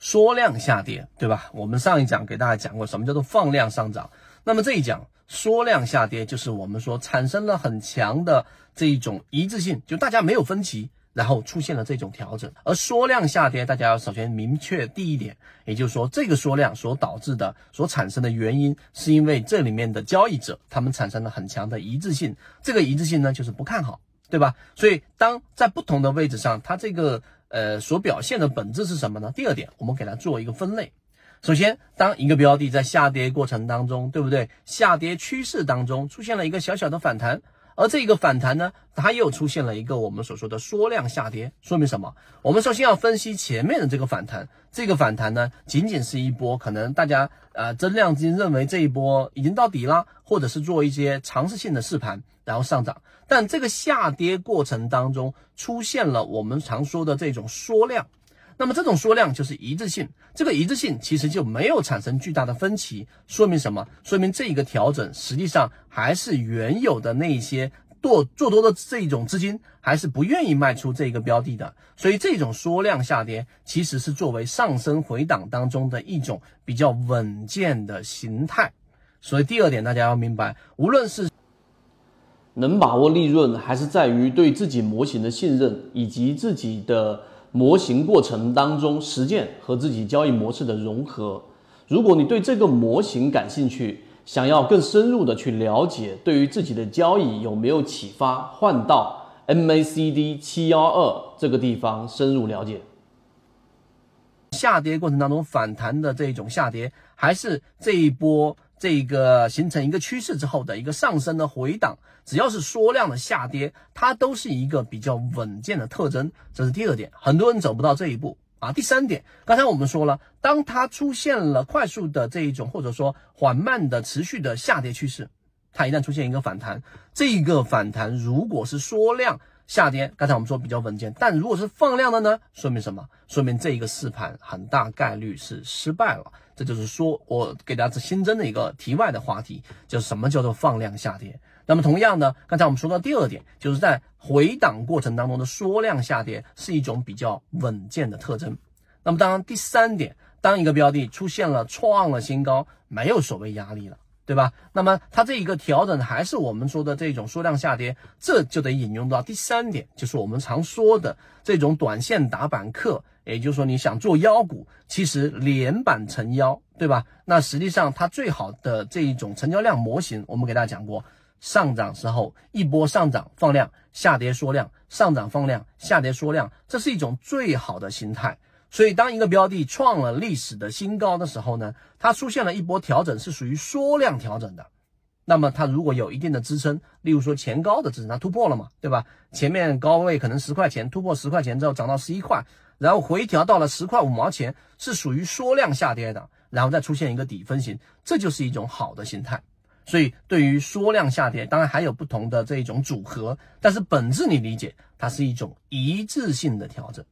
缩量下跌，对吧？我们上一讲给大家讲过什么叫做放量上涨，那么这一讲缩量下跌，就是我们说产生了很强的这一种一致性，就大家没有分歧。然后出现了这种调整，而缩量下跌，大家要首先明确第一点，也就是说，这个缩量所导致的、所产生的原因，是因为这里面的交易者他们产生了很强的一致性，这个一致性呢就是不看好，对吧？所以当在不同的位置上，它这个呃所表现的本质是什么呢？第二点，我们给它做一个分类。首先，当一个标的在下跌过程当中，对不对？下跌趋势当中出现了一个小小的反弹。而这一个反弹呢，它又出现了一个我们所说的缩量下跌，说明什么？我们首先要分析前面的这个反弹，这个反弹呢，仅仅是一波，可能大家呃增量资金认为这一波已经到底了，或者是做一些尝试性的试盘，然后上涨。但这个下跌过程当中出现了我们常说的这种缩量。那么这种缩量就是一致性，这个一致性其实就没有产生巨大的分歧，说明什么？说明这一个调整实际上还是原有的那些做做多的这一种资金还是不愿意卖出这个标的的，所以这种缩量下跌其实是作为上升回档当中的一种比较稳健的形态。所以第二点大家要明白，无论是能把握利润，还是在于对自己模型的信任以及自己的。模型过程当中实践和自己交易模式的融合。如果你对这个模型感兴趣，想要更深入的去了解，对于自己的交易有没有启发，换到 MACD 七幺二这个地方深入了解。下跌过程当中反弹的这种下跌，还是这一波？这个形成一个趋势之后的一个上升的回档，只要是缩量的下跌，它都是一个比较稳健的特征。这是第二点，很多人走不到这一步啊。第三点，刚才我们说了，当它出现了快速的这一种或者说缓慢的持续的下跌趋势，它一旦出现一个反弹，这个反弹如果是缩量。下跌，刚才我们说比较稳健，但如果是放量的呢？说明什么？说明这一个试盘很大概率是失败了。这就是说我给大家新增的一个题外的话题，就是什么叫做放量下跌。那么同样呢，刚才我们说到第二点，就是在回档过程当中的缩量下跌是一种比较稳健的特征。那么当然第三点，当一个标的出现了创了新高，没有所谓压力了。对吧？那么它这一个调整还是我们说的这种缩量下跌，这就得引用到第三点，就是我们常说的这种短线打板客，也就是说你想做妖股，其实连板成妖，对吧？那实际上它最好的这一种成交量模型，我们给大家讲过，上涨时候一波上涨放量，下跌缩量，上涨放量，下跌缩量，这是一种最好的形态。所以，当一个标的创了历史的新高的时候呢，它出现了一波调整，是属于缩量调整的。那么，它如果有一定的支撑，例如说前高的支撑，它突破了嘛，对吧？前面高位可能十块钱，突破十块钱之后涨到十一块，然后回调到了十块五毛钱，是属于缩量下跌的，然后再出现一个底分型，这就是一种好的形态。所以，对于缩量下跌，当然还有不同的这一种组合，但是本质你理解，它是一种一致性的调整。